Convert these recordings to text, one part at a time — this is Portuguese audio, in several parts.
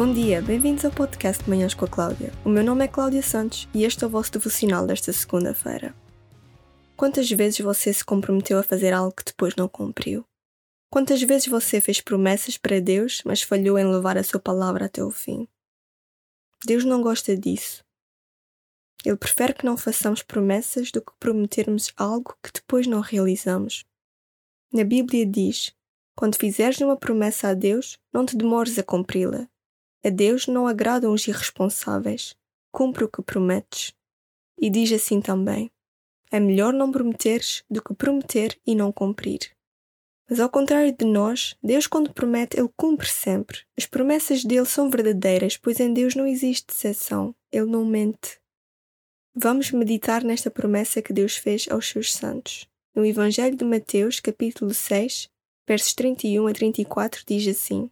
Bom dia, bem-vindos ao podcast Manhãs com a Cláudia. O meu nome é Cláudia Santos e este é o vosso devocional desta segunda-feira. Quantas vezes você se comprometeu a fazer algo que depois não cumpriu? Quantas vezes você fez promessas para Deus, mas falhou em levar a sua palavra até o fim? Deus não gosta disso. Ele prefere que não façamos promessas do que prometermos algo que depois não realizamos. Na Bíblia diz: Quando fizeres uma promessa a Deus, não te demores a cumpri-la. A Deus não agradam os irresponsáveis. Cumpre o que prometes. E diz assim também: É melhor não prometeres do que prometer e não cumprir. Mas ao contrário de nós, Deus, quando promete, Ele cumpre sempre. As promessas dele são verdadeiras, pois em Deus não existe decepção. Ele não mente. Vamos meditar nesta promessa que Deus fez aos seus santos. No Evangelho de Mateus, capítulo 6, versos 31 a 34, diz assim: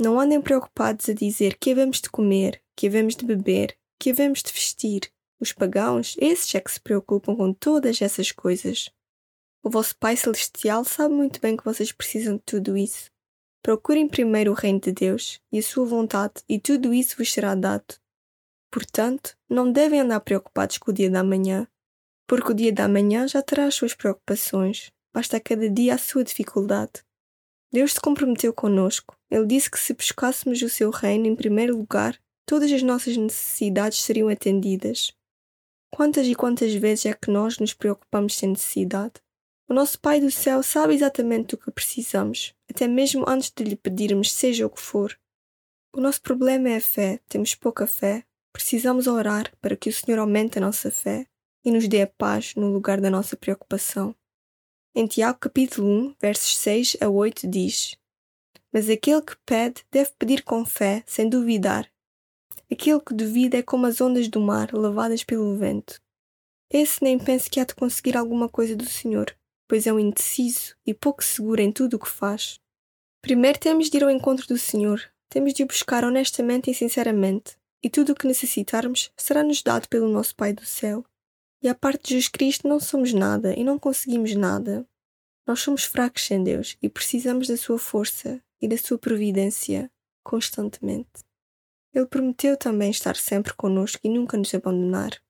Não andem preocupados a dizer que havemos de comer, que havemos de beber, que havemos de vestir. Os pagãos, esses é que se preocupam com todas essas coisas. O vosso Pai Celestial sabe muito bem que vocês precisam de tudo isso. Procurem primeiro o reino de Deus e a sua vontade, e tudo isso vos será dado. Portanto, não devem andar preocupados com o dia da manhã, porque o dia da manhã já terá as suas preocupações, basta cada dia a sua dificuldade. Deus se comprometeu conosco. Ele disse que se buscássemos o seu reino em primeiro lugar, todas as nossas necessidades seriam atendidas. Quantas e quantas vezes é que nós nos preocupamos sem necessidade? O nosso Pai do céu sabe exatamente o que precisamos, até mesmo antes de lhe pedirmos seja o que for. O nosso problema é a fé. Temos pouca fé. Precisamos orar para que o Senhor aumente a nossa fé e nos dê a paz no lugar da nossa preocupação. Em Tiago capítulo 1, versos 6 a 8 diz: Mas aquele que pede deve pedir com fé, sem duvidar. Aquele que duvida é como as ondas do mar levadas pelo vento. Esse nem pensa que há de conseguir alguma coisa do Senhor pois é um indeciso e pouco seguro em tudo o que faz. Primeiro temos de ir ao encontro do Senhor, temos de o buscar honestamente e sinceramente, e tudo o que necessitarmos será-nos dado pelo nosso Pai do céu. E à parte de Jesus Cristo não somos nada e não conseguimos nada. Nós somos fracos sem Deus e precisamos da sua força e da sua providência constantemente. Ele prometeu também estar sempre conosco e nunca nos abandonar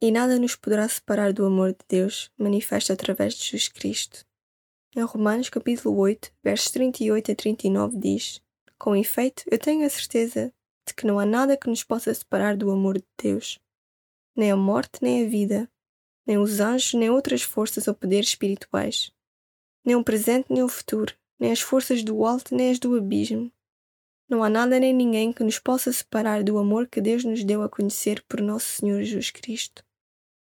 e nada nos poderá separar do amor de Deus manifesto através de Jesus Cristo. Em Romanos capítulo 8, versos 38 a 39 diz: Com efeito, eu tenho a certeza de que não há nada que nos possa separar do amor de Deus, nem a morte, nem a vida, nem os anjos, nem outras forças ou poderes espirituais, nem o presente, nem o futuro, nem as forças do alto, nem as do abismo. Não há nada nem ninguém que nos possa separar do amor que Deus nos deu a conhecer por nosso Senhor Jesus Cristo.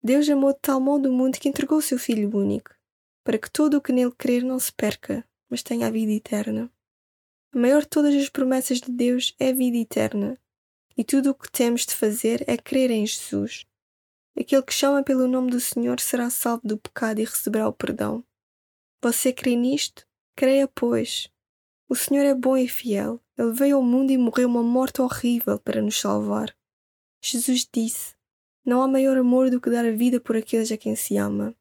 Deus amou de tal modo o mundo que entregou o seu Filho único, para que todo o que nele crer não se perca, mas tenha a vida eterna. A maior de todas as promessas de Deus é a vida eterna, e tudo o que temos de fazer é crer em Jesus. Aquele que chama pelo nome do Senhor será salvo do pecado e receberá o perdão. Você crê nisto? Creia, pois. O Senhor é bom e fiel. Ele veio ao mundo e morreu uma morte horrível para nos salvar. Jesus disse: não há maior amor do que dar a vida por aqueles a quem se ama.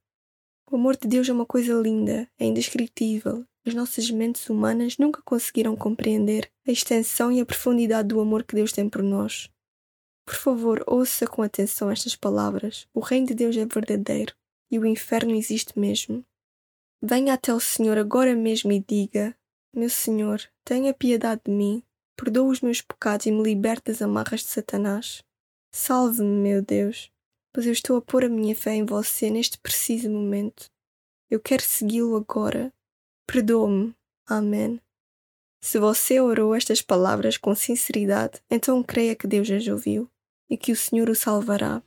O amor de Deus é uma coisa linda, é indescritível. As nossas mentes humanas nunca conseguiram compreender a extensão e a profundidade do amor que Deus tem por nós. Por favor, ouça com atenção estas palavras. O reino de Deus é verdadeiro e o inferno existe mesmo. Venha até o Senhor agora mesmo e diga: Meu Senhor, tenha piedade de mim, perdoa os meus pecados e me liberte das amarras de Satanás. Salve-me, meu Deus, pois eu estou a pôr a minha fé em você neste preciso momento. Eu quero segui-lo agora. Perdoa-me. Amém. Se você orou estas palavras com sinceridade, então creia que Deus as ouviu e que o Senhor o salvará,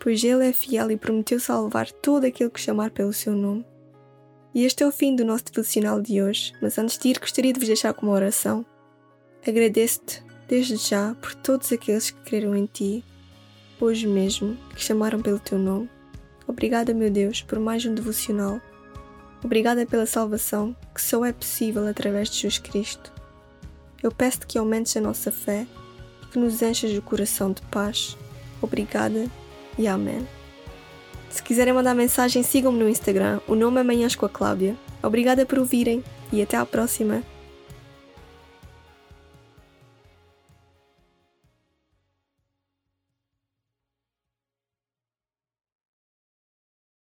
pois Ele é fiel e prometeu salvar todo aquele que chamar pelo seu nome. E este é o fim do nosso devocional de hoje, mas antes de ir, gostaria de vos deixar com uma oração. Agradeço-te desde já por todos aqueles que creram em ti, hoje mesmo, que chamaram pelo teu nome. Obrigada, meu Deus, por mais um devocional. Obrigada pela salvação que só é possível através de Jesus Cristo. Eu peço-te que aumentes a nossa fé que nos enchas o coração de paz. Obrigada e Amém. Se quiserem mandar mensagem, sigam-me no Instagram. O nome é Manhãs com a Cláudia. Obrigada por ouvirem e até à próxima.